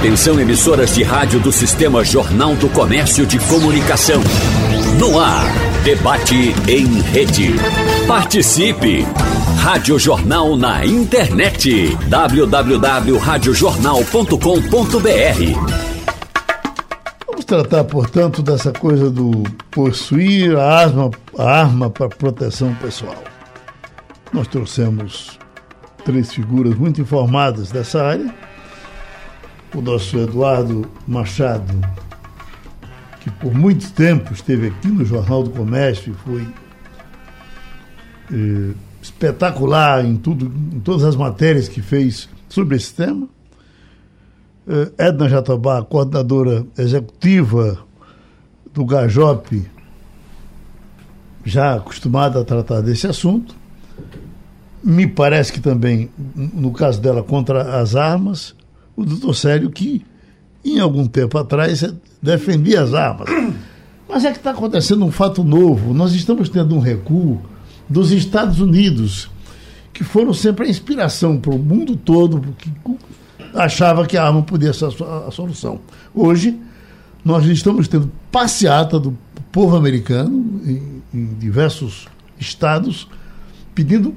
Atenção emissoras de rádio do Sistema Jornal do Comércio de Comunicação. No ar, debate em rede. Participe! Rádio Jornal na internet. www.radiojornal.com.br Vamos tratar, portanto, dessa coisa do possuir a arma, a arma para proteção pessoal. Nós trouxemos três figuras muito informadas dessa área o nosso Eduardo Machado, que por muito tempo esteve aqui no Jornal do Comércio e foi eh, espetacular em, tudo, em todas as matérias que fez sobre esse tema. Eh, Edna Jatobá, coordenadora executiva do Gajop, já acostumada a tratar desse assunto. Me parece que também, no caso dela, contra as armas o doutor Célio, que em algum tempo atrás defendia as armas. Mas é que está acontecendo um fato novo. Nós estamos tendo um recuo dos Estados Unidos, que foram sempre a inspiração para o mundo todo, porque achava que a arma podia ser a solução. Hoje, nós estamos tendo passeata do povo americano em, em diversos estados pedindo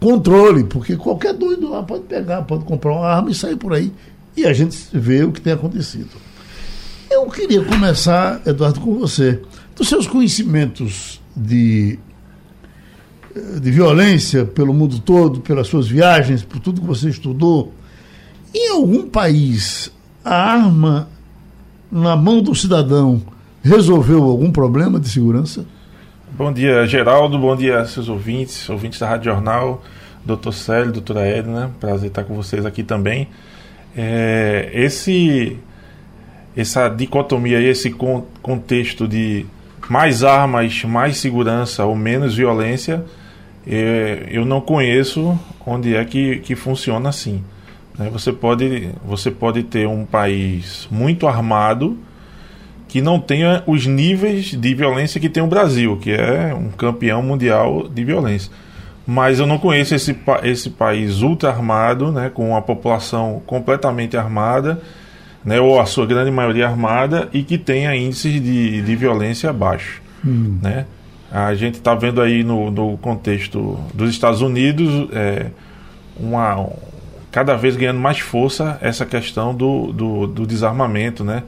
controle, porque qualquer doido lá pode pegar, pode comprar uma arma e sair por aí. E a gente vê o que tem acontecido. Eu queria começar, Eduardo, com você. Dos seus conhecimentos de, de violência pelo mundo todo, pelas suas viagens, por tudo que você estudou, em algum país a arma na mão do cidadão resolveu algum problema de segurança? Bom dia, Geraldo. Bom dia, seus ouvintes, ouvintes da Rádio Jornal, doutor Célio, doutora Edna. Prazer estar com vocês aqui também. É, esse, essa dicotomia, esse con contexto de mais armas, mais segurança ou menos violência, é, eu não conheço onde é que, que funciona assim. Né? Você, pode, você pode ter um país muito armado que não tenha os níveis de violência que tem o Brasil, que é um campeão mundial de violência. Mas eu não conheço esse, esse país ultra armado, né, com a população completamente armada, né, ou a sua grande maioria armada, e que tenha índices de, de violência baixos. Hum. Né? A gente está vendo aí no, no contexto dos Estados Unidos é, uma, cada vez ganhando mais força essa questão do, do, do desarmamento, né?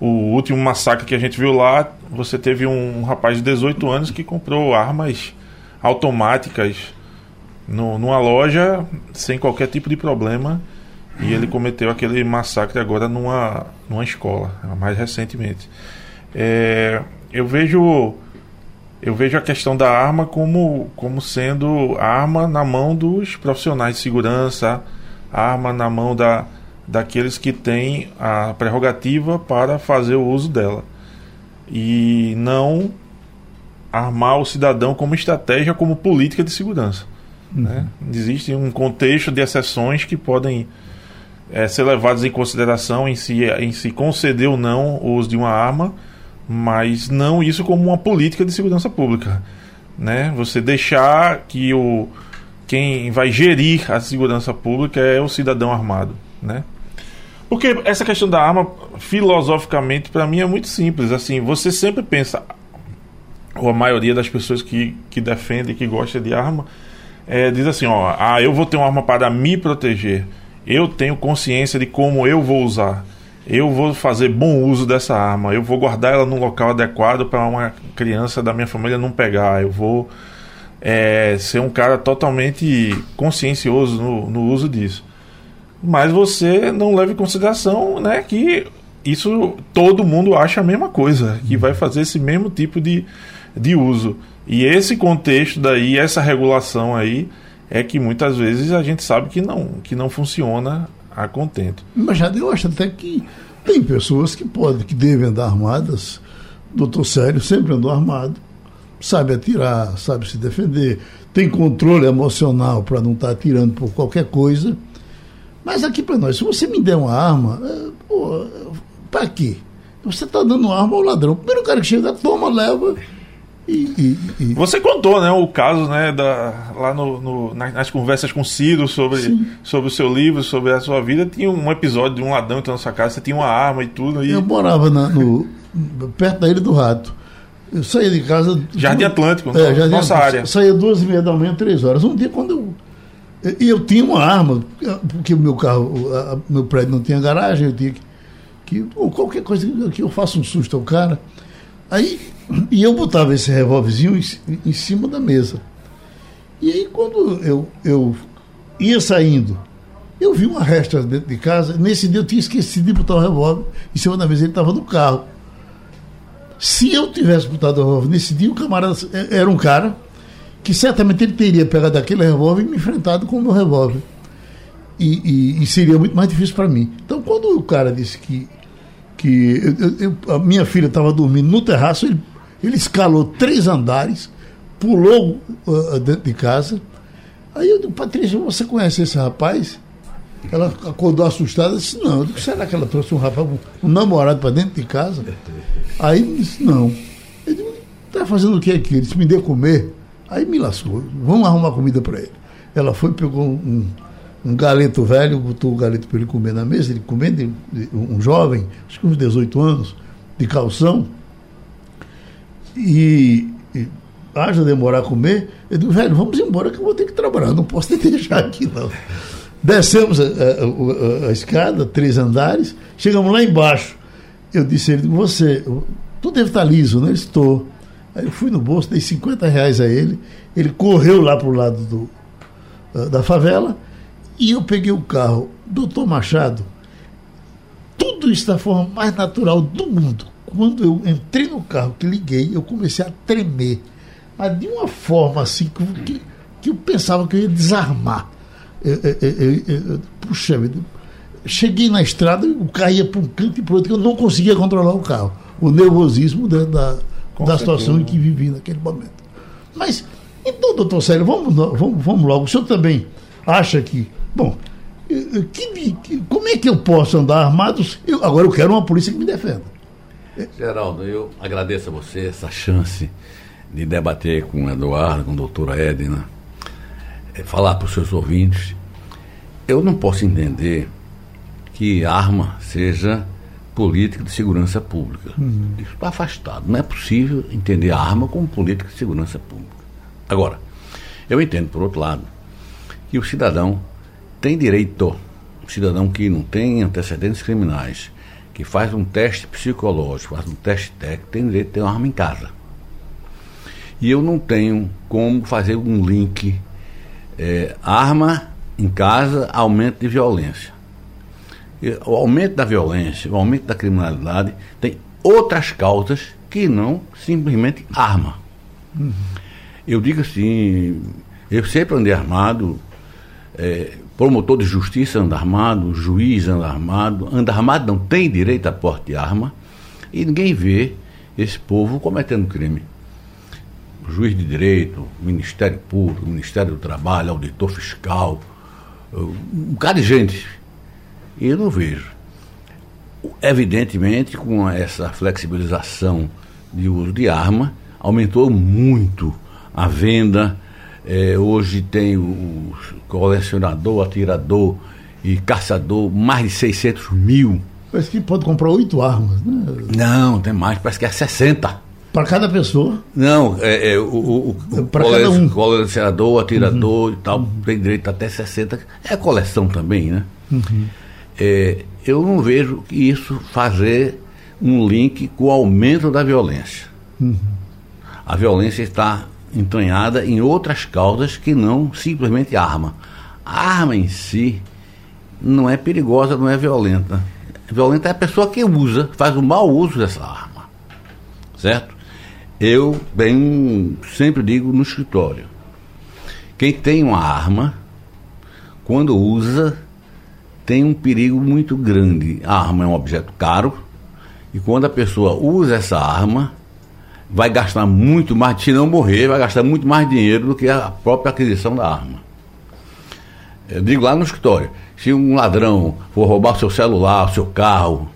O último massacre que a gente viu lá, você teve um, rapaz de 18 anos que comprou armas automáticas no, numa loja sem qualquer tipo de problema e ele cometeu aquele massacre agora numa, numa escola, mais recentemente. É, eu vejo eu vejo a questão da arma como, como sendo arma na mão dos profissionais de segurança, arma na mão da, daqueles que têm a prerrogativa para fazer o uso dela. E não armar o cidadão como estratégia, como política de segurança. Uhum. Né? Existe um contexto de exceções que podem é, ser levadas em consideração em se, em se conceder ou não o uso de uma arma, mas não isso como uma política de segurança pública. Né? Você deixar que o, quem vai gerir a segurança pública é o cidadão armado. Né? Porque essa questão da arma, filosoficamente, para mim é muito simples. Assim, você sempre pensa, ou a maioria das pessoas que, que defende, que gosta de arma, é, diz assim: ó, ah, eu vou ter uma arma para me proteger. Eu tenho consciência de como eu vou usar. Eu vou fazer bom uso dessa arma. Eu vou guardar ela num local adequado para uma criança da minha família não pegar. Eu vou é, ser um cara totalmente consciencioso no, no uso disso mas você não leva em consideração né, que isso todo mundo acha a mesma coisa, que vai fazer esse mesmo tipo de, de uso. E esse contexto daí, essa regulação aí, é que muitas vezes a gente sabe que não, que não funciona a contento. Mas já eu acho até que tem pessoas que podem, que devem andar armadas. Doutor Sério sempre andou armado, sabe atirar, sabe se defender, tem controle emocional para não estar tá atirando por qualquer coisa mas aqui para nós, se você me der uma arma, é, para quê? Você está dando arma ao ladrão. O primeiro cara que chega, toma, leva E, e, e... Você contou, né, o caso, né, da, lá no, no nas conversas com Ciro sobre, sobre o seu livro, sobre a sua vida. Tinha um episódio de um ladrão entrando na sua casa, você tinha uma arma e tudo. E... Eu morava na, no, perto da Ilha do Rato. Eu saía de casa. Jardim Atlântico, é, Jardim nossa Atlântico, área. Saía duas e meia da manhã, três horas. Um dia, quando eu. E eu tinha uma arma, porque o meu carro, o meu prédio não tinha garagem, eu tinha que. que ou qualquer coisa que eu faça um susto ao cara. Aí e eu botava esse revólverzinho em, em, cima da mesa. E aí, quando eu, eu ia saindo, eu vi uma resta dentro de casa. Nesse dia eu tinha esquecido de botar o revólver em cima da mesa, ele estava no carro. Se eu tivesse botado o revólver nesse dia, o camarada era um cara que certamente ele teria pegado aquele revólver e me enfrentado com o meu revólver. E, e, e seria muito mais difícil para mim. Então, quando o cara disse que, que eu, eu, a minha filha estava dormindo no terraço, ele ele escalou três andares, pulou uh, dentro de casa. Aí eu disse, Patrícia, você conhece esse rapaz? Ela acordou assustada disse, não, disse, será que ela trouxe um rapaz, um namorado para dentro de casa? Aí disse, não. Ele disse, está fazendo o que aqui? Ele disse, me dê comer. Aí me lascou, vamos arrumar comida para ele. Ela foi, pegou um, um galeto velho, botou o galeto para ele comer na mesa, ele comendo, um jovem, acho que uns 18 anos, de calção e, e haja demorar a comer, eu digo, velho, vamos embora que eu vou ter que trabalhar, não posso te deixar aqui não. Descemos a, a, a, a escada, três andares, chegamos lá embaixo. Eu disse a ele, você, tu deve estar liso, né? Estou. Aí eu fui no bolso, dei 50 reais a ele, ele correu lá para o lado do, da favela e eu peguei o carro. Doutor Machado, tudo isso da forma mais natural do mundo quando eu entrei no carro, que liguei, eu comecei a tremer. Mas de uma forma assim que, que eu pensava que eu ia desarmar. Eu, eu, eu, puxa vida. Cheguei na estrada, o carro ia para um canto e para outro, eu não conseguia controlar o carro. O nervosismo da, da, da situação em que vivi naquele momento. Mas, então, doutor Célio, vamos, vamos, vamos logo. O senhor também acha que. Bom, que, que, como é que eu posso andar armado? Eu, agora eu quero uma polícia que me defenda. Geraldo, eu agradeço a você essa chance de debater com o Eduardo, com a doutora Edna, falar para os seus ouvintes. Eu não posso entender que arma seja política de segurança pública. Uhum. Isso está afastado. Não é possível entender a arma como política de segurança pública. Agora, eu entendo, por outro lado, que o cidadão tem direito, o cidadão que não tem antecedentes criminais, que faz um teste psicológico, faz um teste técnico, tem direito de ter uma arma em casa. E eu não tenho como fazer um link é, arma em casa, aumento de violência. O aumento da violência, o aumento da criminalidade tem outras causas que não simplesmente arma. Uhum. Eu digo assim, eu sempre andei armado, é, promotor de justiça anda armado, juiz anda armado, anda armado não tem direito a porte de arma e ninguém vê esse povo cometendo crime. Juiz de direito, Ministério Público, Ministério do Trabalho, auditor fiscal, um bocado de gente. E eu não vejo. Evidentemente, com essa flexibilização de uso de arma, aumentou muito a venda é, hoje tem o colecionador, atirador e caçador, mais de 600 mil. Parece que pode comprar oito armas, né? Não, tem mais, parece que é 60. Para cada pessoa? Não, é, é o, o, o cada um. colecionador, atirador uhum. e tal, tem direito até 60. É coleção também, né? Uhum. É, eu não vejo isso fazer um link com o aumento da violência. Uhum. A violência está entranhada em outras causas que não simplesmente arma. A arma em si não é perigosa, não é violenta. Violenta é a pessoa que usa, faz o mau uso dessa arma. Certo? Eu bem sempre digo no escritório. Quem tem uma arma, quando usa, tem um perigo muito grande. A arma é um objeto caro, e quando a pessoa usa essa arma, vai gastar muito mais, se não morrer, vai gastar muito mais dinheiro do que a própria aquisição da arma. Eu digo lá no escritório, se um ladrão for roubar o seu celular, o seu carro,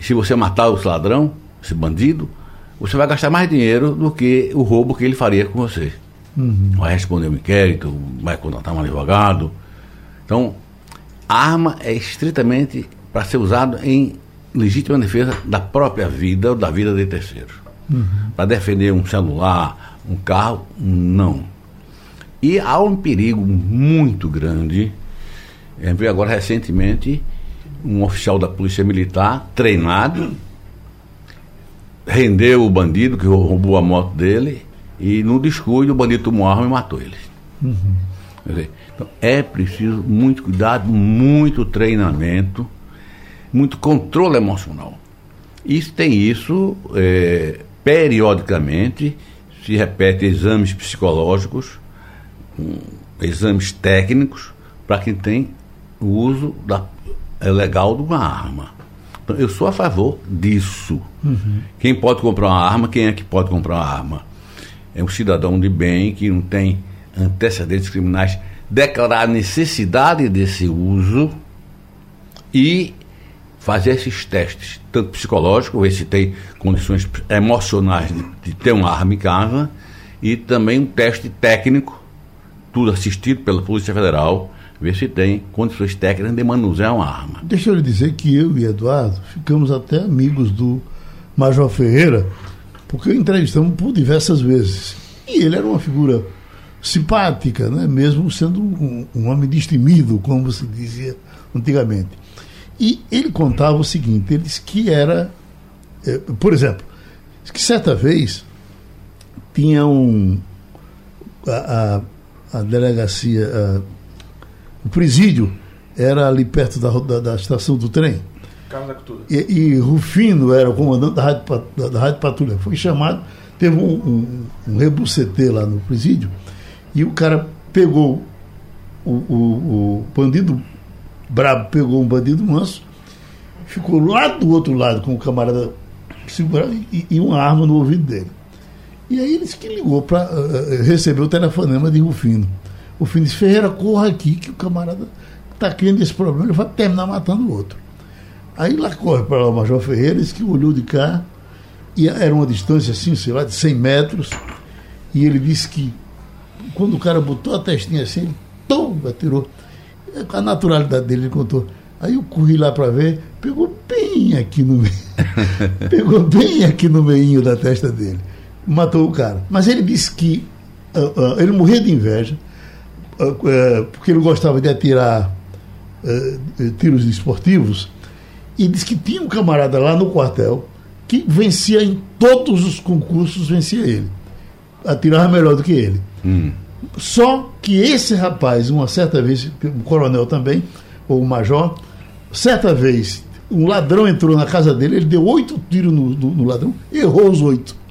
se você matar esse ladrão, esse bandido, você vai gastar mais dinheiro do que o roubo que ele faria com você. Uhum. Vai responder um inquérito, vai contratar um advogado. Então, a arma é estritamente para ser usada em legítima defesa da própria vida ou da vida de terceiros. Uhum. Para defender um celular, um carro, não. E há um perigo muito grande. Vi agora recentemente um oficial da Polícia Militar treinado rendeu o bandido que roubou a moto dele e no descuido o bandido tomou arma e matou ele. Uhum. Então, é preciso muito cuidado, muito treinamento, muito controle emocional. Isso tem isso é, periodicamente, se repete exames psicológicos, um, exames técnicos, para quem tem o uso da, é legal de uma arma. Então, eu sou a favor disso. Uhum. Quem pode comprar uma arma, quem é que pode comprar uma arma? É um cidadão de bem que não tem antecedentes criminais, declarar a necessidade desse uso e fazer esses testes, tanto psicológico, ver se tem condições emocionais de, de ter uma arma em casa, e também um teste técnico, tudo assistido pela Polícia Federal, ver se tem condições técnicas de manusear uma arma. Deixa eu lhe dizer que eu e Eduardo ficamos até amigos do Major Ferreira, porque o entrevistamos por diversas vezes. E ele era uma figura simpática, né? mesmo sendo um, um homem destemido, como se dizia antigamente. E ele contava o seguinte: ele disse que era, é, por exemplo, que certa vez tinha um. A, a, a delegacia. A, o presídio era ali perto da, da, da estação do trem. E, e, Rufino era o comandante da Rádio, da, da Rádio Patrulha. Foi chamado, teve um, um, um lá no presídio, e o cara pegou o, o, o bandido brabo, pegou um bandido manso, ficou lá do outro lado com o camarada segurando e, e uma arma no ouvido dele. E aí ele disse que ligou para uh, eh, eh, receber o telefonema de Rufino. O Fim disse, Ferreira, corra aqui, que o camarada está criando esse problema, ele vai terminar matando o outro. Aí lá corre para o Major Ferreira, disse que olhou de cá, e era uma distância assim, sei lá, de 100 metros, e ele disse que quando o cara botou a testinha assim, ele tom, atirou. A naturalidade dele, ele contou. Aí eu corri lá para ver, pegou bem aqui no meio. pegou bem aqui no meio da testa dele. Matou o cara. Mas ele disse que uh, uh, ele morria de inveja é, porque ele gostava de atirar é, tiros esportivos, e disse que tinha um camarada lá no quartel que vencia em todos os concursos, vencia ele. Atirava melhor do que ele. Hum. Só que esse rapaz, uma certa vez, o coronel também, ou o major, certa vez, um ladrão entrou na casa dele, ele deu oito tiros no, no, no ladrão, errou os oito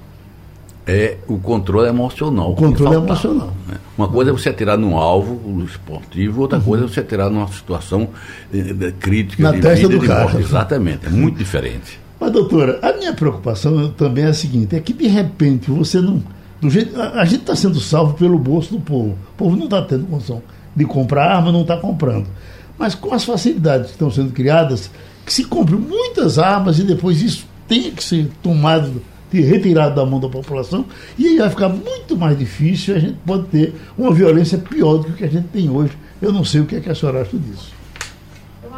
é o controle emocional. O controle emocional. Né? Uma coisa é você atirar num alvo esportivo, outra uhum. coisa é você atirar numa situação de, de crítica Na de testa vida, do cara. Exatamente, é muito diferente. Mas, doutora, a minha preocupação também é a seguinte: é que de repente você não. Do jeito, a, a gente está sendo salvo pelo bolso do povo. O povo não está tendo condição de comprar arma, não está comprando. Mas com as facilidades que estão sendo criadas, que se compre muitas armas e depois isso tenha que ser tomado retirado da mão da população, e aí vai ficar muito mais difícil, a gente pode ter uma violência pior do que o que a gente tem hoje. Eu não sei o que, é que a senhora acha disso.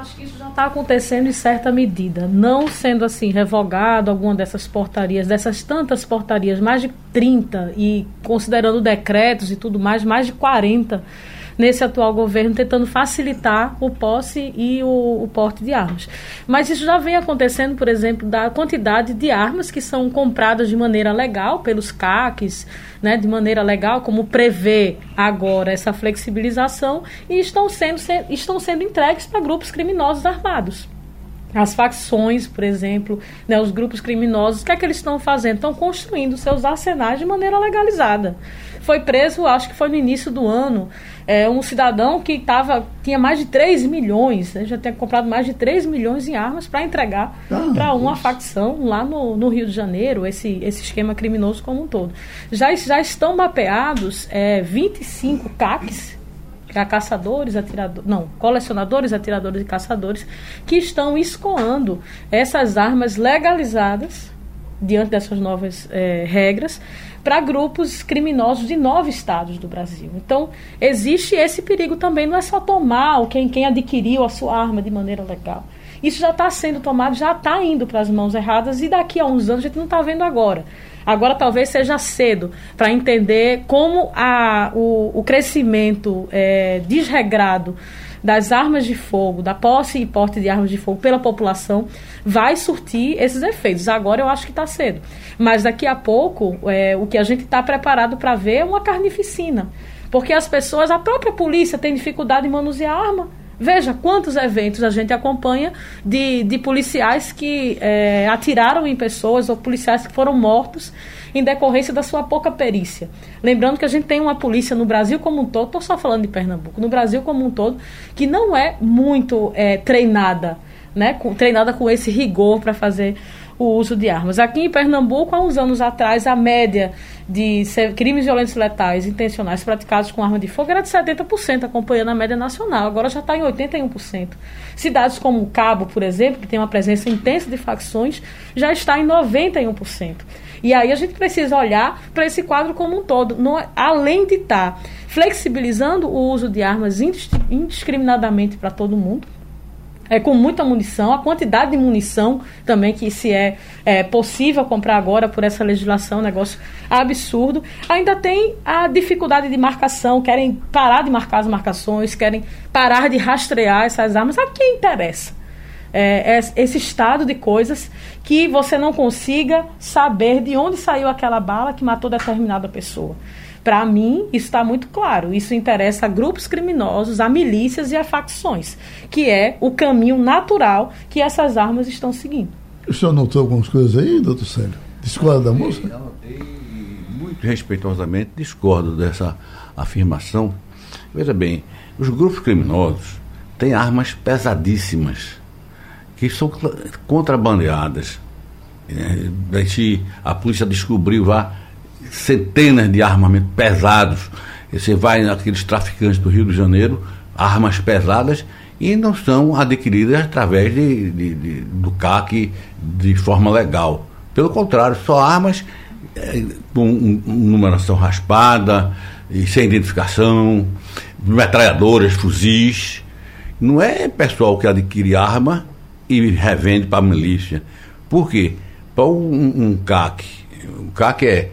Acho que isso já está acontecendo em certa medida. Não sendo assim revogado alguma dessas portarias, dessas tantas portarias, mais de 30, e considerando decretos e tudo mais, mais de 40 nesse atual governo, tentando facilitar o posse e o, o porte de armas. Mas isso já vem acontecendo, por exemplo, da quantidade de armas que são compradas de maneira legal pelos CACs, né, de maneira legal, como prevê agora essa flexibilização, e estão sendo, se, estão sendo entregues para grupos criminosos armados. As facções, por exemplo, né, os grupos criminosos, o que é que eles estão fazendo? Estão construindo seus arsenais de maneira legalizada. Foi preso, acho que foi no início do ano, é, um cidadão que tava, tinha mais de 3 milhões, né, já tinha comprado mais de 3 milhões em armas para entregar ah, para uma facção lá no, no, Rio de Janeiro, esse, esse esquema criminoso como um todo. Já, já estão mapeados é, 25 CACs a caçadores, atiradores, não, colecionadores, atiradores e caçadores que estão escoando essas armas legalizadas diante dessas novas é, regras, para grupos criminosos de nove estados do Brasil. Então, existe esse perigo também, não é só tomar quem, quem adquiriu a sua arma de maneira legal. Isso já está sendo tomado, já está indo para as mãos erradas e daqui a uns anos a gente não está vendo agora. Agora talvez seja cedo para entender como a, o, o crescimento é, desregrado das armas de fogo, da posse e porte de armas de fogo pela população, vai surtir esses efeitos. Agora eu acho que está cedo. Mas daqui a pouco, é, o que a gente está preparado para ver é uma carnificina. Porque as pessoas, a própria polícia tem dificuldade em manusear arma. Veja quantos eventos a gente acompanha de, de policiais que é, atiraram em pessoas ou policiais que foram mortos em decorrência da sua pouca perícia. Lembrando que a gente tem uma polícia no Brasil como um todo, estou só falando de Pernambuco, no Brasil como um todo, que não é muito é, treinada, né, com, treinada com esse rigor para fazer o uso de armas. Aqui em Pernambuco, há uns anos atrás, a média de crimes violentos letais intencionais praticados com arma de fogo era de 70%, acompanhando a média nacional. Agora já está em 81%. Cidades como Cabo, por exemplo, que tem uma presença intensa de facções, já está em 91%. E aí a gente precisa olhar para esse quadro como um todo. No, além de estar tá flexibilizando o uso de armas indiscriminadamente para todo mundo, é, com muita munição, a quantidade de munição também que se é, é, possível comprar agora por essa legislação, um negócio absurdo. Ainda tem a dificuldade de marcação, querem parar de marcar as marcações, querem parar de rastrear essas armas. A quem interessa? é, é, esse estado de coisas que você não consiga saber de onde saiu aquela bala que matou determinada pessoa. Para mim, isso está muito claro. Isso interessa a grupos criminosos, a milícias e a facções, que é o caminho natural que essas armas estão seguindo. O senhor notou algumas coisas aí, doutor Célio? Discorda da moça? Anotei, muito respeitosamente, discordo dessa afirmação. Veja bem, os grupos criminosos têm armas pesadíssimas que são contrabandeadas. A polícia descobriu lá centenas de armamentos pesados. Você vai naqueles traficantes do Rio de Janeiro, armas pesadas, e não são adquiridas através de, de, de do CAC de forma legal. Pelo contrário, só armas é, com numeração raspada, e sem identificação, metralhadoras, fuzis. Não é pessoal que adquire arma e revende para a milícia. Por quê? Para um, um CAC. O CAC é, é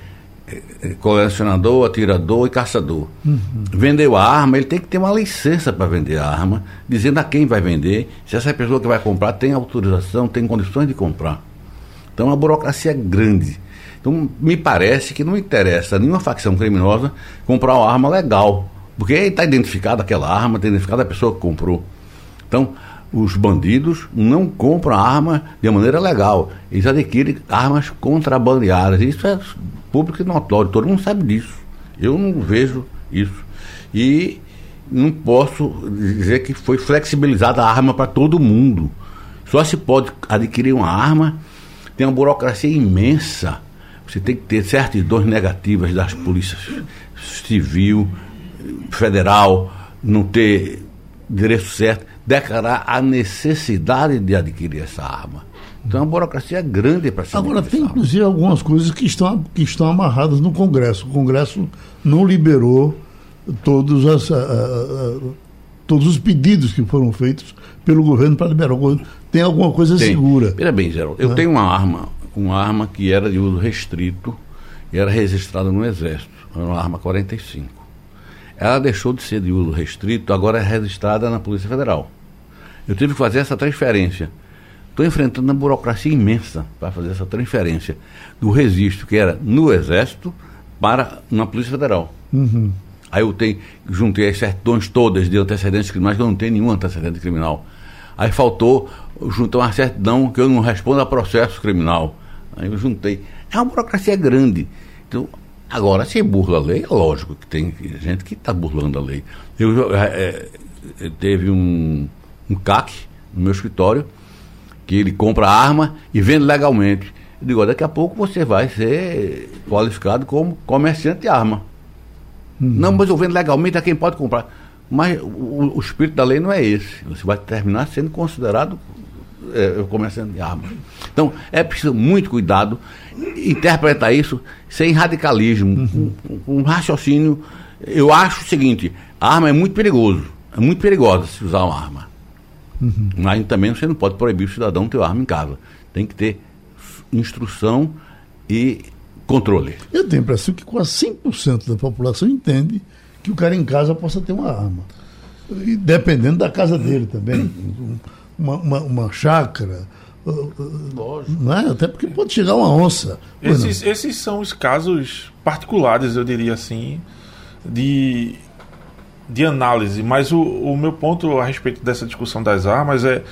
colecionador, atirador e caçador. Uhum. Vendeu a arma, ele tem que ter uma licença para vender a arma, dizendo a quem vai vender, se essa pessoa que vai comprar tem autorização, tem condições de comprar. Então a burocracia é grande. Então me parece que não interessa a nenhuma facção criminosa comprar uma arma legal, porque está identificada aquela arma, está identificada a pessoa que comprou. Então, os bandidos não compram arma de maneira legal. Eles adquirem armas contrabandeadas. Isso é público e notório, todo mundo sabe disso. Eu não vejo isso. E não posso dizer que foi flexibilizada a arma para todo mundo. Só se pode adquirir uma arma, tem uma burocracia imensa. Você tem que ter certidões negativas das polícias civil, federal, não ter direito certo declarar a necessidade de adquirir essa arma. Então a burocracia é grande para se Agora, tem inclusive algumas coisas que estão, que estão amarradas no Congresso. O Congresso não liberou todos, as, todos os pedidos que foram feitos pelo governo para liberar. Tem alguma coisa tem. segura. Veja bem, Geraldo, eu é. tenho uma arma, uma arma que era de uso restrito e era registrada no Exército, uma arma 45. Ela deixou de ser de uso restrito, agora é registrada na Polícia Federal. Eu tive que fazer essa transferência. Estou enfrentando uma burocracia imensa para fazer essa transferência do registro que era no Exército para uma Polícia Federal. Uhum. Aí eu tenho, juntei as certidões todas de antecedentes criminais, que eu não tenho nenhum antecedente criminal. Aí faltou juntar uma certidão que eu não respondo a processo criminal. Aí eu juntei. É uma burocracia grande. Então, Agora, se burla a lei, é lógico que tem gente que está burlando a lei. Eu, é, teve um, um CAC no meu escritório, que ele compra arma e vende legalmente. Eu digo, daqui a pouco você vai ser qualificado como comerciante de arma. Uhum. Não, mas eu vendo legalmente a quem pode comprar. Mas o, o, espírito da lei não é esse. Você vai terminar sendo considerado é, comerciante de armas. Então, é preciso muito cuidado, interpretar isso sem radicalismo, uhum. com, com um raciocínio. Eu acho o seguinte: a arma é muito perigoso, é muito perigosa se usar uma arma. Uhum. Mas também você não pode proibir o cidadão ter uma arma em casa. Tem que ter instrução e controle. Eu tenho a impressão que quase 100% da população entende que o cara em casa possa ter uma arma. E dependendo da casa dele também. Uma, uma, uma chácara. Lógico. Não é? Até porque pode chegar uma onça. Esses, esses são os casos particulares, eu diria assim, de, de análise. Mas o, o meu ponto a respeito dessa discussão das armas é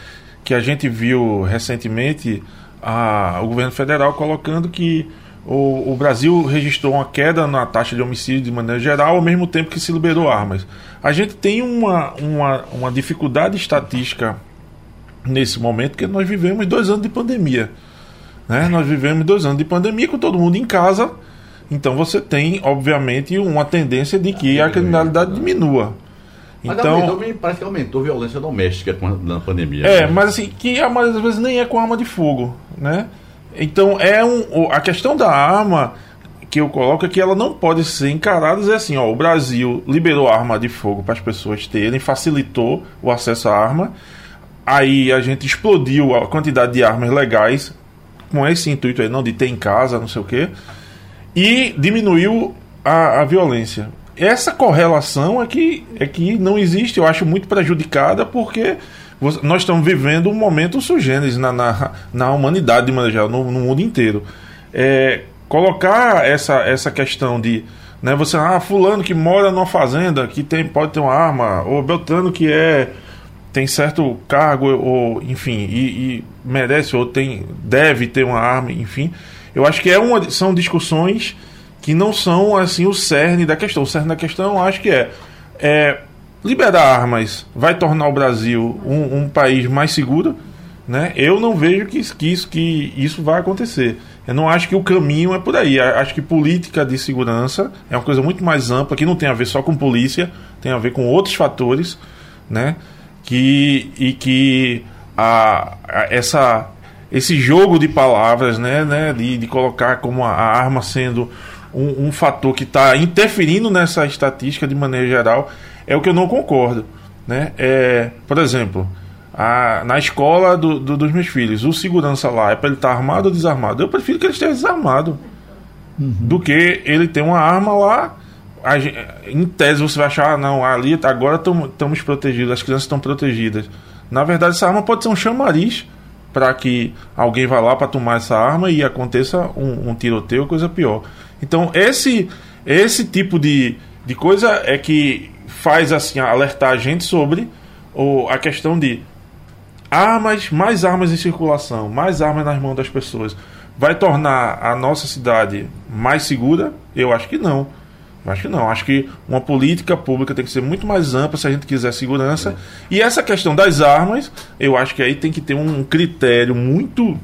que a gente viu recentemente a, o governo federal colocando que o, o, Brasil registrou uma queda na taxa de homicídio de maneira geral, ao mesmo tempo que se liberou armas. A gente tem uma, uma, uma dificuldade estatística nesse momento, porque nós vivemos dois anos de pandemia. Né? Nós vivemos dois anos de pandemia com todo mundo em casa. Então você tem, obviamente, uma tendência de que a criminalidade diminua. Então, aumentou, parece que aumentou a violência doméstica na pandemia. É, né? mas assim, que a maioria das vezes nem é com arma de fogo, né? Então é um. A questão da arma que eu coloco é que ela não pode ser encarada é assim, ó, o Brasil liberou arma de fogo para as pessoas terem, facilitou o acesso à arma. Aí a gente explodiu a quantidade de armas legais com esse intuito aí, não de ter em casa, não sei o quê, e diminuiu a, a violência. Essa correlação é que, é que não existe, eu acho muito prejudicada porque nós estamos vivendo um momento sugêneres na, na, na humanidade, de maneira geral, no, no mundo inteiro. É, colocar essa, essa questão de né, você, ah, fulano que mora numa fazenda, que tem, pode ter uma arma, ou Beltrano que é tem certo cargo, ou enfim, e, e merece, ou tem, deve ter uma arma, enfim. Eu acho que é uma, são discussões que não são assim o cerne da questão. O cerne da questão acho que é, é liberar armas vai tornar o Brasil um, um, país mais seguro, né? Eu não vejo que, que, isso, que isso vai acontecer. Eu não acho que o caminho é por aí. Acho que política de segurança é uma coisa muito mais ampla, que não tem a ver só com polícia, tem a ver com outros fatores, né? Que, e que a, a essa, esse jogo de palavras, né, né de, de colocar como a, a arma sendo um, um fator que está interferindo nessa estatística de maneira geral, é o que eu não concordo. Né? É, por exemplo, a, na escola do, do, dos meus filhos, o segurança lá é para ele estar tá armado ou desarmado? Eu prefiro que ele esteja desarmado uhum. do que ele ter uma arma lá. A, em tese você vai achar, ah, não, ali agora estamos protegidos, as crianças estão protegidas. Na verdade, essa arma pode ser um chamariz para que alguém vá lá para tomar essa arma e aconteça um, um tiroteio ou coisa pior. Então, esse, esse tipo de, de coisa é que faz assim alertar a gente sobre o, a questão de armas, mais armas em circulação, mais armas nas mãos das pessoas. Vai tornar a nossa cidade mais segura? Eu acho que não. Acho que não. Acho que uma política pública tem que ser muito mais ampla se a gente quiser segurança. É. E essa questão das armas, eu acho que aí tem que ter um critério muito,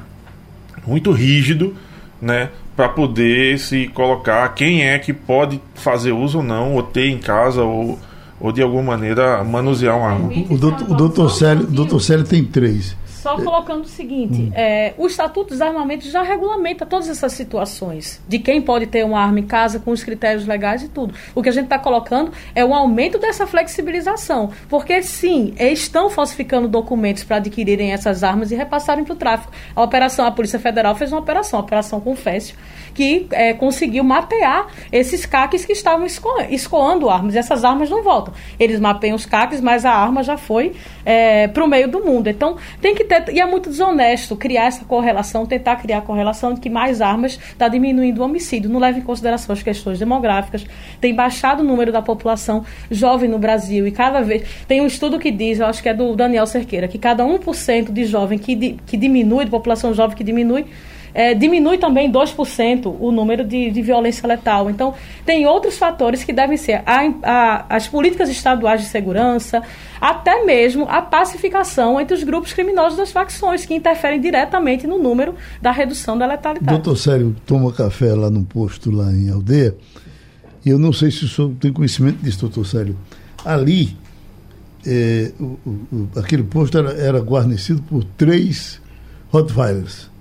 muito rígido, né? Para poder se colocar quem é que pode fazer uso ou não, ou ter em casa, ou ou de alguma maneira manusear uma arma. O, doutor, o doutor, Célio, doutor Célio tem três. Só colocando o seguinte: hum. é, o Estatuto dos Armamentos já regulamenta todas essas situações de quem pode ter uma arma em casa com os critérios legais e tudo. O que a gente está colocando é o aumento dessa flexibilização. Porque, sim, estão falsificando documentos para adquirirem essas armas e repassarem para o tráfico. A operação, a Polícia Federal fez uma operação, a Operação Confécio, que é, conseguiu mapear esses caques que estavam esco escoando armas. E essas armas não voltam. Eles mapeiam os caques, mas a arma já foi é, para o meio do mundo. Então, tem que ter. E é muito desonesto criar essa correlação, tentar criar a correlação de que mais armas está diminuindo o homicídio. Não leva em consideração as questões demográficas. Tem baixado o número da população jovem no Brasil. E cada vez. Tem um estudo que diz, eu acho que é do Daniel Cerqueira, que cada 1% de jovem que, di, que diminui, de população jovem que diminui, é, diminui também 2% o número de, de violência letal. Então, tem outros fatores que devem ser a, a, as políticas estaduais de segurança, até mesmo a pacificação entre os grupos criminosos das facções, que interferem diretamente no número da redução da letalidade. Doutor Sério toma café lá no posto, lá em Aldeia, e eu não sei se o senhor tem conhecimento disso, doutor Sério. Ali, é, o, o, aquele posto era, era guarnecido por três Rottweilers.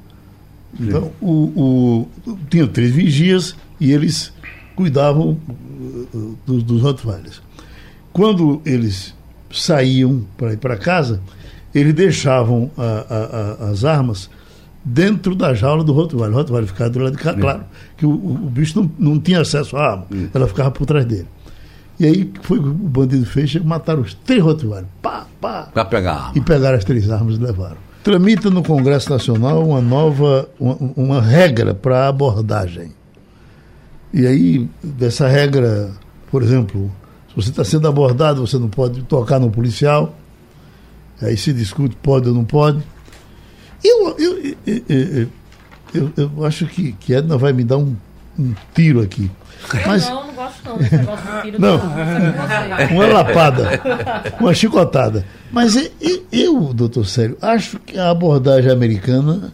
Então, o, o, tinham três vigias e eles cuidavam uh, dos, dos Rottweilers. Quando eles saíam para ir para casa, eles deixavam a, a, a, as armas dentro da jaula do Rottweiler. O Rottweiler ficava do lado de cá, é. claro, que o, o, bicho não, não tinha acesso à arma, é. ela ficava por trás dele. E aí foi o bandido fez, mataram os três Rottweilers. Pá, pá. Para pegar a arma. E pegaram as três armas e levaram. Tramita no Congresso Nacional uma nova, uma, uma regra para abordagem. E aí, dessa regra, por exemplo, se você está sendo abordado, você não pode tocar no policial. Aí se discute pode ou não pode. Eu, eu, eu, eu, acho que, que Edna vai me dar um, um tiro aqui. Mas, não, não desse negócio de tiro. Não, não. uma lapada, uma chicotada. Mas eu, doutor Sério, acho que a abordagem americana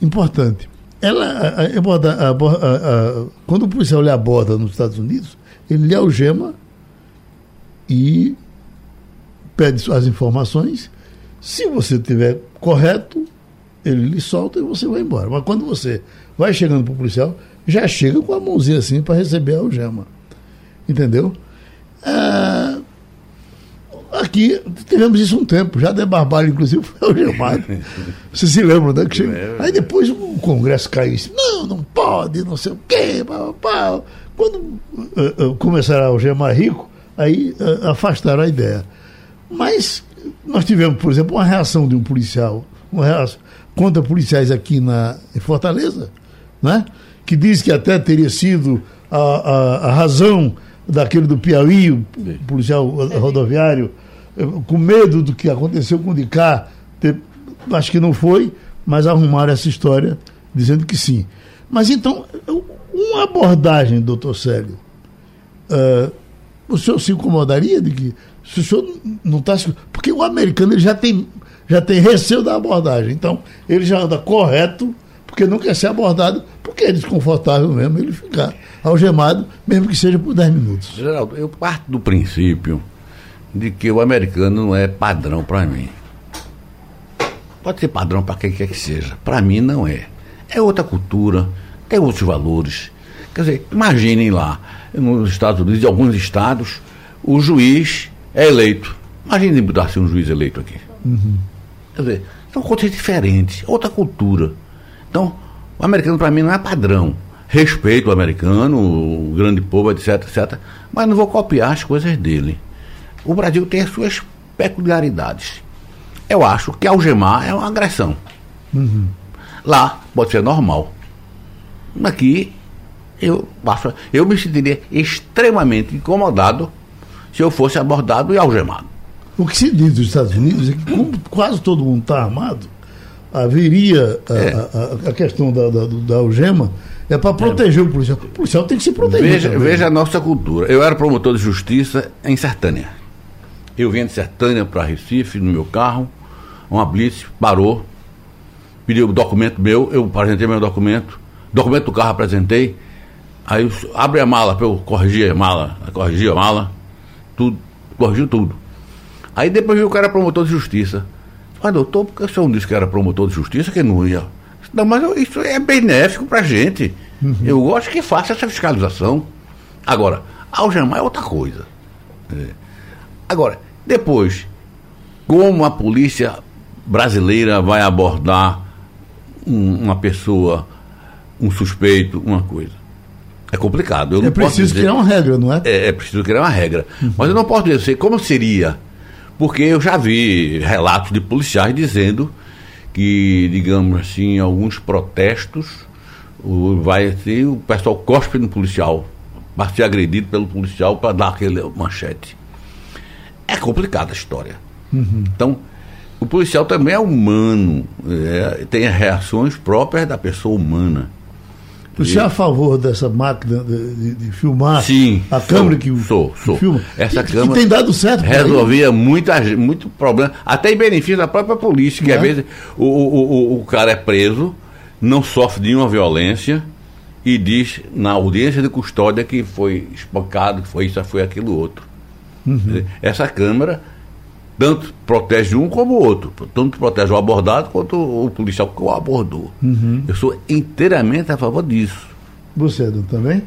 importante. Ela aborda, aborda, quando o policial lhe aborda nos Estados Unidos, ele lhe algema e pede as informações. Se você tiver correto, ele lhe solta e você vai embora. Mas quando você vai chegando para o policial, já chega com a mãozinha assim para receber a algema. Entendeu? Ah, aqui tivemos isso um tempo, já de Barbalho, inclusive, foi algemado. Vocês se lembram, né? Que chega... Aí depois o Congresso caiu e não, não pode, não sei o quê. Pá, pá. Quando uh, uh, começaram a algemar rico, aí uh, afastaram a ideia. Mas nós tivemos, por exemplo, uma reação de um policial, uma reação, contra policiais aqui na, em Fortaleza, né? que diz que até teria sido a, a, a razão daquele do Piauí, o policial rodoviário, eh, com medo do que aconteceu com o de cá, acho que não foi, mas arrumaram essa história dizendo que sim. Mas então, uma abordagem, doutor Célio, uh, o senhor se incomodaria de que se o senhor não está. Porque o americano ele já tem já tem receio da abordagem. Então, ele já anda correto, porque não quer ser abordado, porque é desconfortável mesmo ele ficar algemado, mesmo que seja por 10 minutos. Geraldo, eu parto do princípio de que o americano não é padrão para mim. Pode ser padrão para quem quer que seja. Para mim, não é. É outra cultura, tem outros valores. Quer dizer, imaginem lá, nos Estados Unidos, em alguns estados, o juiz é eleito. Imaginem assim um juiz eleito aqui. Uhum. Quer dizer, são coisas diferentes, outra cultura. Então, o americano para mim não é padrão. Respeito o americano, o grande povo, etc, etc. Mas não vou copiar as coisas dele. O Brasil tem as suas peculiaridades. Eu acho que algemar é uma agressão. Uhum. Lá pode ser normal. Aqui eu acho, eu me sentiria extremamente incomodado se eu fosse abordado e algemado. O que se diz dos Estados Unidos é que, como quase todo mundo está armado, haveria a, é. a, a questão da, da, da, algema é para proteger é. o policial. O policial tem que se proteger. Veja, veja a nossa cultura. Eu era promotor de justiça em Sertânia. Eu vinha de Sertânia para Recife no meu carro, uma blitz parou, pediu o documento meu, eu apresentei meu documento, documento do carro apresentei, aí abre a mala para eu corrigir a mala, corrigir a mala, tudo, corrigiu tudo. Aí depois viu o cara promotor de justiça. Mas doutor, porque o senhor disse que era promotor de justiça, que não ia. Não, mas isso é benéfico para a gente. Uhum. Eu gosto que faça essa fiscalização. Agora, algemar é outra coisa. É. Agora, depois, como a polícia brasileira vai abordar um, uma pessoa, um suspeito, uma coisa? É complicado. Eu é preciso dizer, criar uma regra, não é? É, é preciso criar uma regra. Uhum. Mas eu não posso dizer como seria porque eu já vi relatos de policiais dizendo que, digamos assim, alguns protestos o, vai ser o pessoal cospe no policial, para ser agredido pelo policial para dar aquele manchete. É complicada a história. Uhum. Então, o policial também é humano, é, tem reações próprias da pessoa humana. Você é a favor dessa máquina de, de, filmar? Sim. A sou, câmera que, sou, sou. filma? Essa que, câmera. Que tem dado certo. Resolvia muita, muito problema, até em benefício da própria polícia, que é? às vezes o, o, o, o cara é preso, não sofre nenhuma violência e diz na audiência de custódia que foi espancado, que foi isso, foi aquilo outro. Uhum. Essa câmera tanto protege um como o outro. Tanto protege o abordado quanto o policial que o abordou. Uhum. Eu sou inteiramente a favor disso. Você, Edu, também?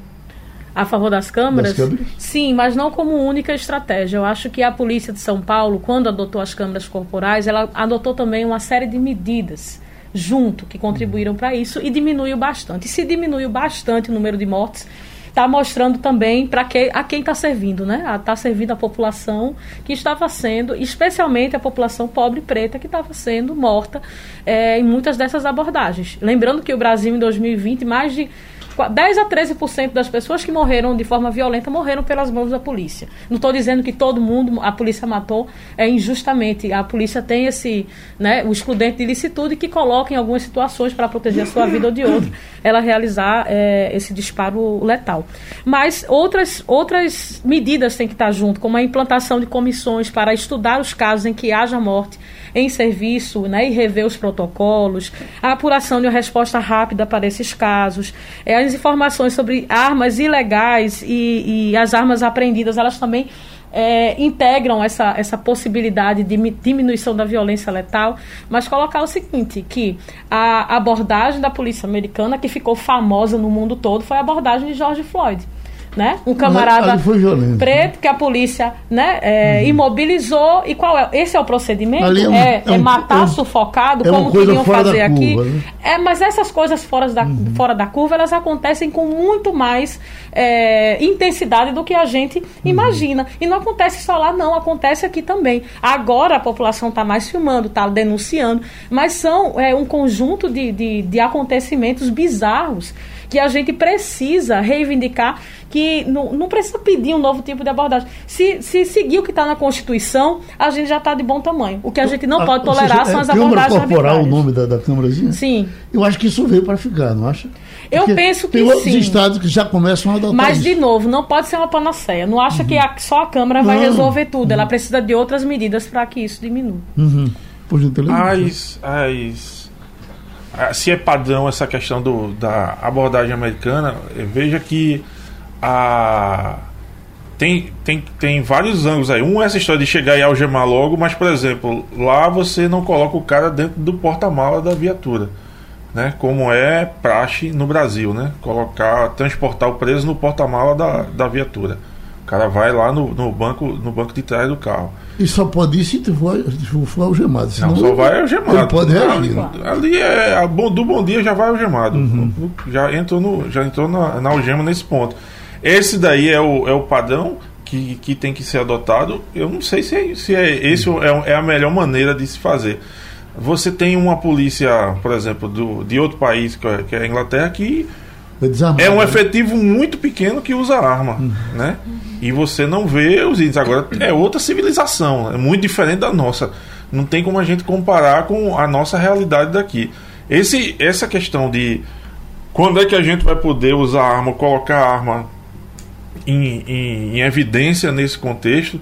A favor das câmeras? Das câmeras? Sim, mas não como única estratégia. Eu acho que a Polícia de São Paulo, quando adotou as câmeras corporais, ela adotou também uma série de medidas junto que contribuíram para isso e diminuiu bastante. E se diminuiu bastante o número de mortes, está mostrando também para que, a quem está servindo, né? Está servindo a população que estava sendo, especialmente a população pobre e preta que estava sendo morta é, em muitas dessas abordagens. Lembrando que o Brasil em 2020 mais de 10 a 13% das pessoas que morreram de forma violenta morreram pelas mãos da polícia. Não estou dizendo que todo mundo a polícia matou é injustamente. A polícia tem esse, né, o excludente de licitude que coloca em algumas situações para proteger a sua vida ou de outra, ela realizar é, esse disparo letal. Mas outras, outras medidas têm que estar junto, como a implantação de comissões para estudar os casos em que haja morte em serviço né, e rever os protocolos, a apuração de uma resposta rápida para esses casos, é, as informações sobre armas ilegais e, e as armas apreendidas, elas também é, integram essa, essa possibilidade de diminuição da violência letal, mas colocar o seguinte, que a abordagem da polícia americana, que ficou famosa no mundo todo, foi a abordagem de George Floyd né? Um camarada preto que a polícia né, é, uhum. imobilizou. E qual é? Esse é o procedimento? É, um, é, é, um, é, matar é sufocado, como queriam fazer aqui. Curva, né? É, mas essas coisas fora da, uhum. fora da curva, elas acontecem com muito mais é, intensidade do que a gente uhum. imagina. E não acontece só lá, não, acontece aqui também. Agora a população está mais filmando, está denunciando, mas são é, um conjunto de, de, de acontecimentos bizarros que a gente precisa reivindicar que não, não precisa pedir um novo tipo de abordagem. Se, se seguir o que está na Constituição, a gente já está de bom tamanho. O que a gente não a, pode tolerar seja, são as é, abordagens corporal o nome da, da Câmarazinha? Sim. Eu acho que isso veio para ficar, não acha? Porque eu penso que tem outros sim. estados que já começam a adotar Mas, isso. de novo, não pode ser uma panaceia. Não acha uhum. que a, só a Câmara vai resolver tudo. Ela precisa de outras medidas para que isso diminua. Uhum. Por as, as, se é padrão essa questão do, da abordagem americana, veja que a tem, tem, tem vários ângulos aí. Um é essa história de chegar e algemar logo, mas, por exemplo, lá você não coloca o cara dentro do porta-mala da viatura, né? Como é praxe no Brasil, né? Colocar, transportar o preso no porta-mala da, da viatura. O cara vai lá no, no, banco, no banco de trás do carro. E só pode ir se for, se for algemado. Senão não, só vai algemado. Ele pode reagir. Né? Ali é. do bom dia já vai algemado. Uhum. Já entrou, no, já entrou na, na algema nesse ponto. Esse daí é o, é o padrão que, que tem que ser adotado. Eu não sei se, é, se é esse é, é a melhor maneira de se fazer. Você tem uma polícia, por exemplo, do, de outro país, que é, que é a Inglaterra, que é um né? efetivo muito pequeno que usa arma, uhum. né? E você não vê os índios. Agora é outra civilização, é muito diferente da nossa. Não tem como a gente comparar com a nossa realidade daqui. Esse, essa questão de quando é que a gente vai poder usar arma, colocar arma em, em, em evidência nesse contexto,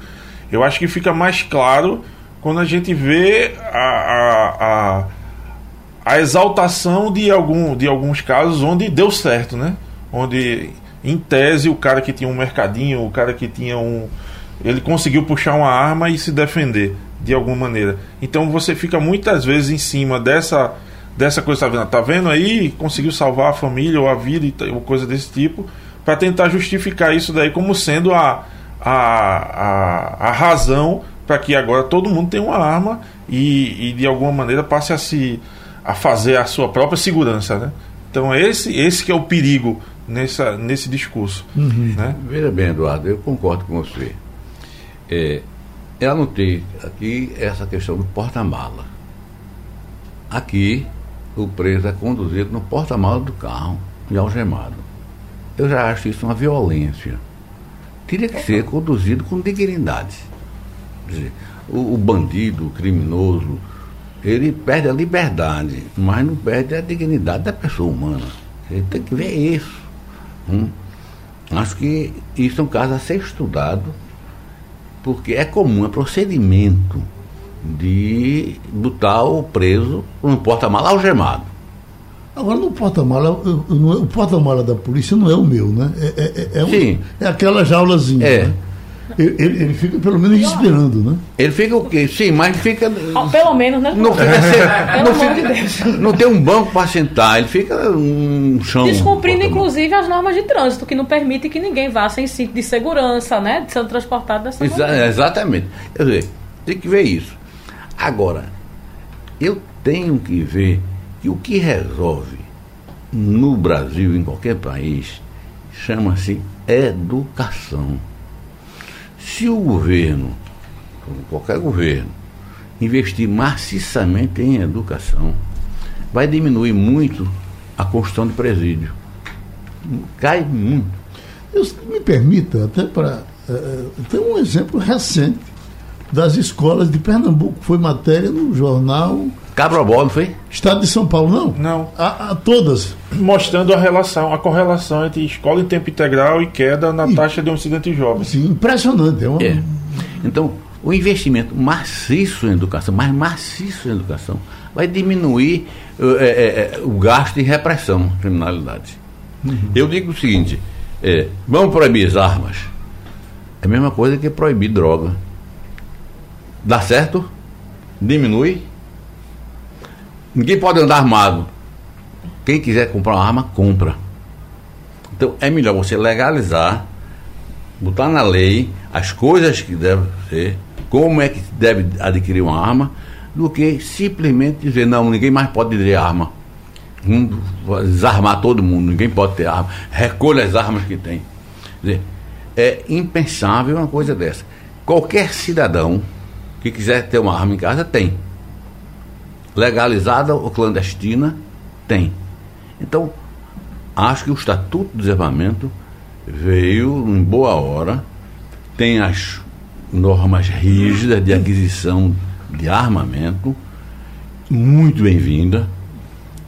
eu acho que fica mais claro quando a gente vê a, a, a, a, exaltação de, algum, de alguns casos onde deu certo, né? Onde, em tese, o cara que tinha um mercadinho, o cara que tinha um. Ele conseguiu puxar uma arma e se defender de alguma maneira. Então você fica muitas vezes em cima dessa, dessa coisa, tá vendo? Tá vendo aí? Conseguiu salvar a família ou a vida ou coisa desse tipo para tentar justificar isso daí como sendo a, a, a, a razão para que agora todo mundo tenha uma arma e, e, de alguma maneira passe a se a fazer a sua própria segurança, né? Então esse esse que é o perigo nessa, nesse discurso. Uhum. Né? Veja bem, Eduardo, eu concordo com você. É, eu anotei aqui essa questão do porta-mala. Aqui, o preso é conduzido no porta-mala do carro e algemado. Eu já acho isso uma violência. Teria que ser conduzido com dignidade. Dizer, o, o bandido, o criminoso, ele perde a liberdade, mas não perde a dignidade da pessoa humana. Ele tem que ver isso. Hum? Acho que isso é um caso a ser estudado, porque é comum, é procedimento de botar o preso no porta-mala algemado. Agora, no porta-mala, o porta-mala da polícia não é o meu, né? É, é, é, é, um, é aquela jaulazinha. É. Né? Ele, ele- ele fica pelo menos esperando, né? Ele fica o quê? Sim, mas fica. Pelo menos, né? Não, fica Pelo não, de fica- Deus. não tem um banco para sentar, ele fica um chão. Descumprindo, inclusive, as normas de trânsito, que não permite que ninguém vá sem cinto de segurança, né? Sendo transportado dessa Exa- maneira. exatamente. Quer dizer, tem que ver isso. Agora, eu tenho que ver que o que resolve no Brasil, em qualquer país, chama-se educação. Se o governo, qualquer governo, investir maciçamente em educação, vai diminuir muito a construção de presídio. Cai muito. Me permita, até para. eh, tem um exemplo recente das escolas de Pernambuco. Foi matéria no jornal Cabrobol, não foi? Estado de São Paulo, não? Não. A, a todas. Mostrando a relação, a correlação entre escola em tempo integral e queda na taxa de homicídio jovens. Assim, impressionante. É uma, É. Então, o investimento maciço em educação, mas maciço em educação, vai diminuir eh, eh, o gasto em repressão à criminalidade. Eu digo o seguinte: vamos proibir as armas. É a mesma coisa que proibir droga. Dá certo? Diminui. Ninguém pode andar armado. Quem quiser comprar uma arma, compra. Então é melhor você legalizar botar na lei as coisas que devem ser, como é que deve adquirir uma arma, do que simplesmente dizer, não, ninguém mais pode ter arma. Desarmar todo mundo, ninguém pode ter arma. Recolha as armas que tem. Dizer, é impensável uma coisa dessa. Qualquer cidadão que quiser ter uma arma em casa tem. Legalizada ou clandestina, tem. Então, acho que o Estatuto do Desarmamento veio em boa hora, tem as normas rígidas de aquisição de armamento, muito bem-vinda,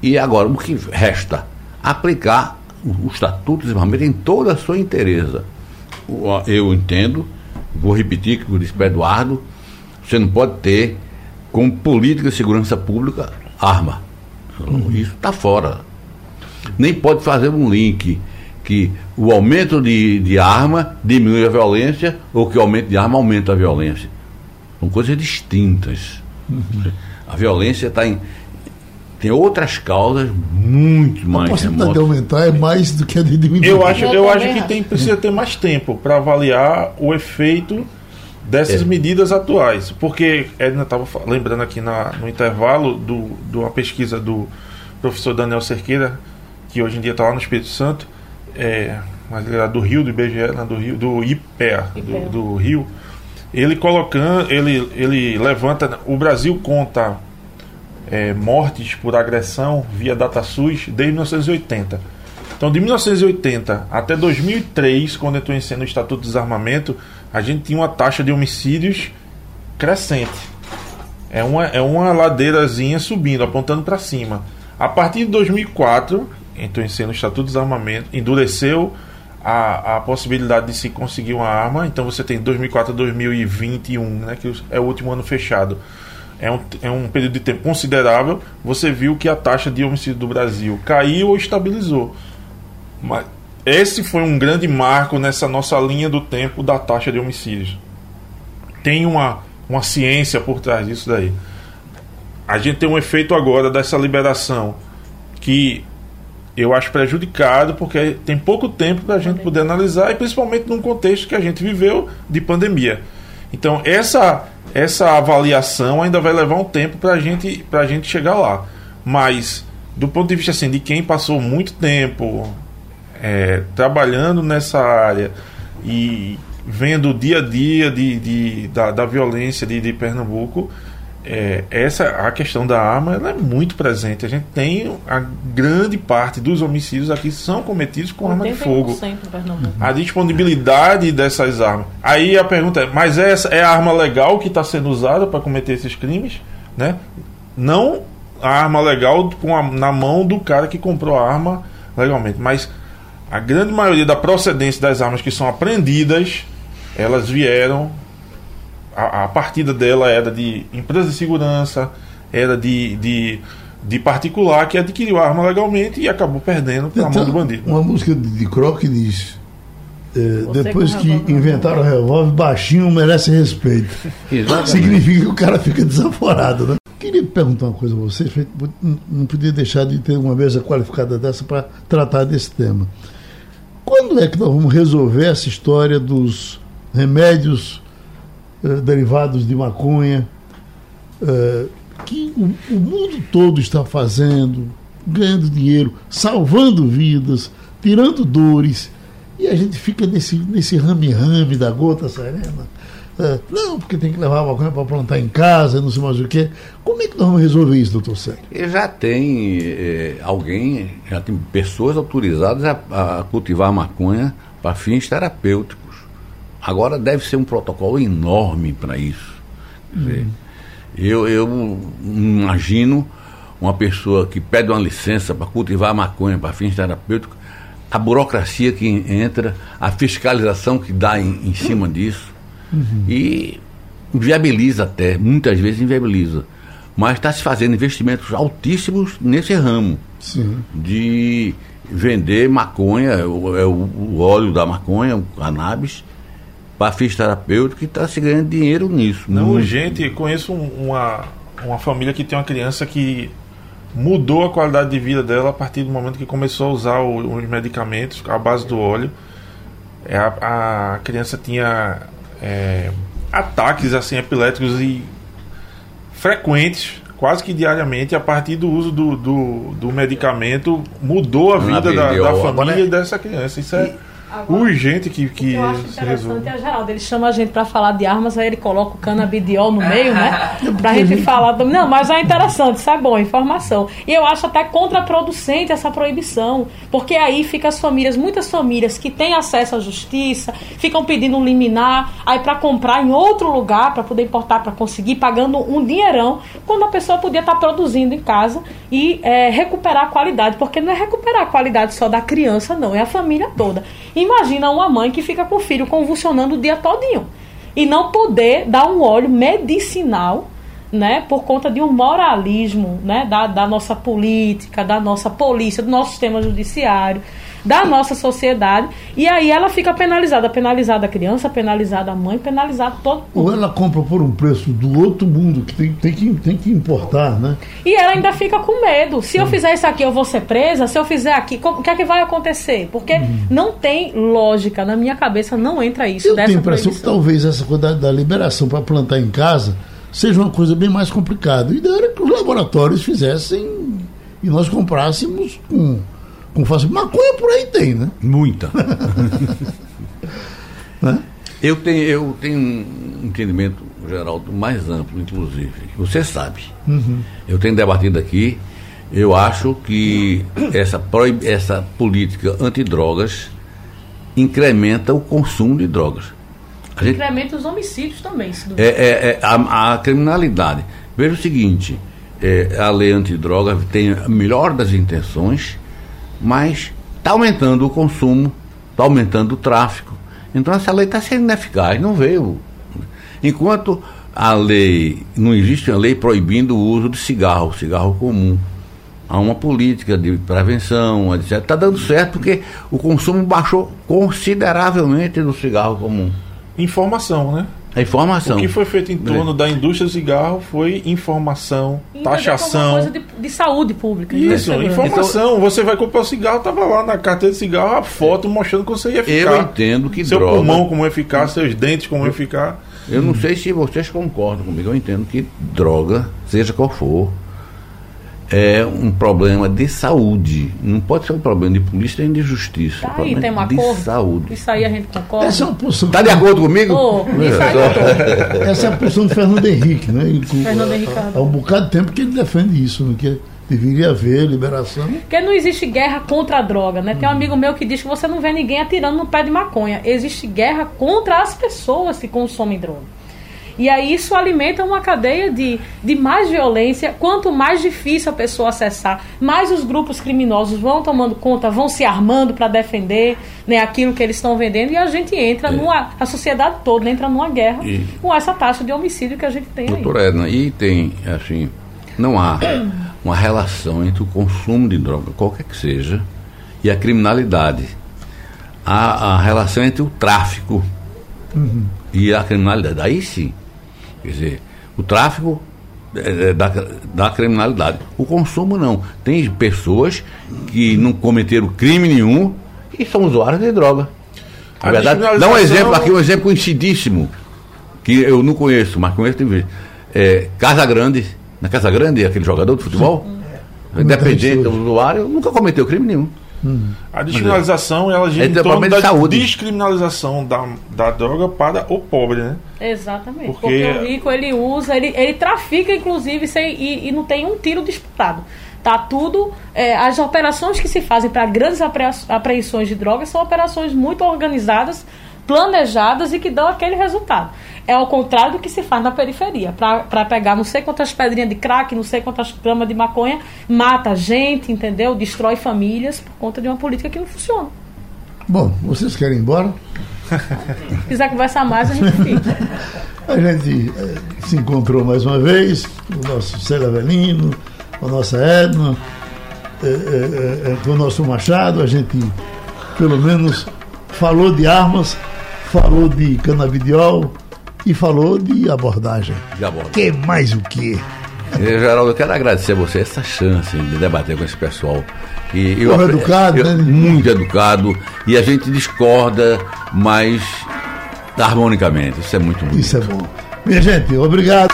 e agora o que resta? Aplicar o Estatuto do Desarmamento em toda a sua inteireza. Eu entendo, vou repetir que disse para Eduardo, você não pode ter, como política de segurança pública, arma. Isso está fora nem pode fazer um link que o aumento de, de arma diminui a violência ou que o aumento de arma aumenta a violência. São coisas distintas. A violência está em. Tem outras causas muito A mais possibilidade de aumentar é mais do que a de diminuir. Eu acho, Eu eu acho que tem, precisa ter mais tempo para avaliar o efeito dessas É. medidas atuais. Porque Edna estava lembrando aqui na- no intervalo do, de uma pesquisa do professor Daniel Cerqueira, que hoje em dia está lá no Espírito Santo, é, mas ele era do Rio, do IBGE, né, do Rio, do IPEA. do, do Rio. Ele colocando, ele, ele levanta, o Brasil conta é, mortes por agressão via DataSUS desde 1980. Então, de 1980 até 2003, quando entrou em cena o Estatuto de Desarmamento, a gente tinha uma taxa de homicídios crescente. É uma, é uma ladeirazinha subindo, apontando para cima. A partir de 2004, entrou em cena o Estatuto de Desarmamento, endureceu a, a possibilidade de se conseguir uma arma. Então você tem 2004 a 2021, né, que é o último ano fechado. É um, é um período de tempo considerável. Você viu que a taxa de homicídio do Brasil caiu ou estabilizou. Mas esse foi um grande marco nessa nossa linha do tempo da taxa de homicídios. Tem uma, uma ciência por trás disso daí. A gente tem um efeito agora dessa liberação que eu acho prejudicado porque tem pouco tempo para a gente poder analisar e principalmente num contexto que a gente viveu de pandemia. Então essa essa avaliação ainda vai levar um tempo para gente a gente chegar lá. Mas do ponto de vista assim de quem passou muito tempo é, trabalhando nessa área e vendo o dia a dia de, de- da, da violência de, de Pernambuco, é, essa a questão da arma ela é muito presente. A gente tem a grande parte dos homicídios aqui são cometidos com arma de fogo. 81% em Pernambuco. A disponibilidade dessas armas. Aí a pergunta é: mas essa é a arma legal que está sendo usada para cometer esses crimes? Né? Não a arma legal com a- na mão do cara que comprou a arma legalmente, mas a grande maioria da procedência das armas que são apreendidas, elas vieram. A, a partida dela era de empresa de segurança, era de, de, de particular que adquiriu a arma legalmente e acabou perdendo pela mão até do bandido. Uma música de, de Croc diz: é, depois que inventaram o revólver, baixinho merece respeito. Exatamente. Significa que o cara fica desaforado, né? Queria perguntar uma coisa a você, não podia deixar de ter uma mesa qualificada dessa para tratar desse tema. Quando é que nós vamos resolver essa história dos remédios eh, derivados de maconha eh, que o, o mundo todo está fazendo, ganhando dinheiro, salvando vidas, tirando dores, e a gente fica nesse, nesse rame-rame da gota serena. É, não, porque tem que levar a maconha para plantar em casa, não sei mais o que. Como é que nós vamos resolver isso, doutor Sérgio? Já tem é, alguém, já tem pessoas autorizadas a, a cultivar maconha para fins terapêuticos. Agora deve ser um protocolo enorme para isso. Hum. Eu, eu imagino uma pessoa que pede uma licença para cultivar maconha para fins terapêuticos, a burocracia que entra, a fiscalização que dá em, em cima disso. Uhum. E viabiliza até, muitas vezes inviabiliza. Mas está se fazendo investimentos altíssimos nesse ramo Sim. de vender maconha, o, é o, o, óleo da maconha, o cannabis, para fins terapêuticos e está se ganhando dinheiro nisso. Não, muito. gente, conheço uma, uma família que tem uma criança que mudou a qualidade de vida dela a partir do momento que começou a usar o, os medicamentos à base do óleo. É, a, a criança tinha é, ataques assim epiléticos e frequentes, quase que diariamente, a partir do uso do, do, do medicamento, mudou a vida da, da família dessa criança. Isso é. Agora, urgente que, que eu acho interessante é Geraldo. Ele chama a gente para falar de armas, aí ele coloca o canabidiol no meio, né? Pra gente falar. Não, mas é interessante, isso é bom, informação. E eu acho até contraproducente essa proibição, porque aí fica as famílias, muitas famílias que têm acesso à justiça, ficam pedindo um liminar, aí para comprar em outro lugar, para poder importar, para conseguir, pagando um dinheirão, quando a pessoa podia estar tá produzindo em casa e é, recuperar a qualidade, porque não é recuperar a qualidade só da criança, não, é a família toda. E Imagina uma mãe que fica com o filho convulsionando o dia todinho. E não poder dar um óleo medicinal, né, por conta de um moralismo, né, da, da nossa política, da nossa polícia, do nosso sistema judiciário da nossa sociedade. E aí ela fica penalizada, penalizada a criança, penalizada a mãe, penalizada todo mundo. Ou ela compra por um preço do outro mundo, que tem, tem, que, tem que importar, né? E ela ainda fica com medo. Se eu fizer isso aqui, eu vou ser presa. Se eu fizer aqui, o que é que vai acontecer? Porque uhum. não tem lógica. Na minha cabeça não entra isso. Eu tenho a impressão que talvez essa coisa da, da liberação para plantar em casa seja uma coisa bem mais complicada. E da hora que os laboratórios fizessem e nós comprássemos com com fácil. Maconha por aí tem, né? Muita. né? Eu tenho, eu tenho um entendimento, Geraldo, mais amplo, inclusive. Você sabe. Uhum. Eu tenho debatido aqui. Eu acho que essa, essa política antidrogas incrementa o consumo de drogas. A gente, incrementa os homicídios também. é, é, é a, a, criminalidade. Veja o seguinte: é, a lei antidroga tem a melhor das intenções, mas está aumentando o consumo, está aumentando o tráfico. Então essa lei está sendo ineficaz, não veio. Enquanto a lei, não existe uma lei proibindo o uso de cigarro, cigarro comum. Há uma política de prevenção, etc. Está dando certo porque o consumo baixou consideravelmente do cigarro comum. Informação, né? A informação. O que foi feito em torno é. da indústria do cigarro foi informação, e taxação. Coisa de, de, saúde pública. Isso, informação. Então, você vai comprar o cigarro, estava lá na carteira de cigarro a foto mostrando como você ia ficar. Eu entendo que Seu droga, pulmão como ia ficar, seus dentes como ia ficar. Eu não sei se vocês concordam comigo, eu entendo que droga, seja qual for, é um problema de saúde. Não pode ser um problema de polícia nem de justiça. Tá aí, tem um acordo. De saúde. Isso aí a gente concorda. Essa é uma posição. Está de acordo comigo? Oh, é. Essa é a posição do Fernando Henrique, né? Fernando Henrique. Há um bocado de tempo que ele defende isso, né? que deveria haver liberação. Porque não existe guerra contra a droga, né? Tem um amigo meu que diz que você não vê ninguém atirando no pé de maconha. Existe guerra contra as pessoas que consomem droga. E aí isso alimenta uma cadeia de, de mais violência. Quanto mais difícil a pessoa acessar, mais os grupos criminosos vão tomando conta, vão se armando para defender né, aquilo que eles estão vendendo. E a gente entra é. numa. A sociedade toda entra numa guerra e, com essa taxa de homicídio que a gente tem. Doutora aí. Edna, e tem, assim, não há uma relação entre o consumo de droga, qualquer que seja, e a criminalidade. a, a relação entre o tráfico uhum. e a criminalidade. Aí sim. Quer dizer, o tráfico é, é da, da criminalidade. O consumo não. Tem pessoas que não cometeram crime nenhum e são usuários de droga. Na verdade, dá um exemplo aqui, um exemplo conhecidíssimo, que eu não conheço, mas conheço tem vezes. É, Casa Grande, na Casa Grande, aquele jogador de futebol, Sim. independente do usuário, nunca cometeu crime nenhum. A descriminalização ela gira é em torno da saúde. descriminalização da, da droga para o pobre, né? Exatamente. Porque, Porque o rico ele usa, ele, ele trafica inclusive sem, e, e não tem um tiro disputado. Tá tudo. É, as operações que se fazem para grandes apreensões de drogas são operações muito organizadas, planejadas e que dão aquele resultado. É ao contrário do que se faz na periferia. Para pegar não sei quantas pedrinhas de crack, não sei quantas gramas de maconha, mata gente, entendeu? Destrói famílias por conta de uma política que não funciona. Bom, vocês querem ir embora? Se quiser conversar mais, a gente fica. A gente eh, se encontrou mais uma vez, o nosso Célia Avelino, a nossa Edna, eh, eh, com o nosso Machado, a gente pelo menos falou de armas, falou de canabidiol, e falou de abordagem. De abordagem. Que mais o que? Geraldo, eu quero agradecer a você essa chance de debater com esse pessoal. E eu, eu educado, eu, né? Muito educado. E a gente discorda, mas harmonicamente. Isso é muito bom. Isso é bom. Minha gente, obrigado.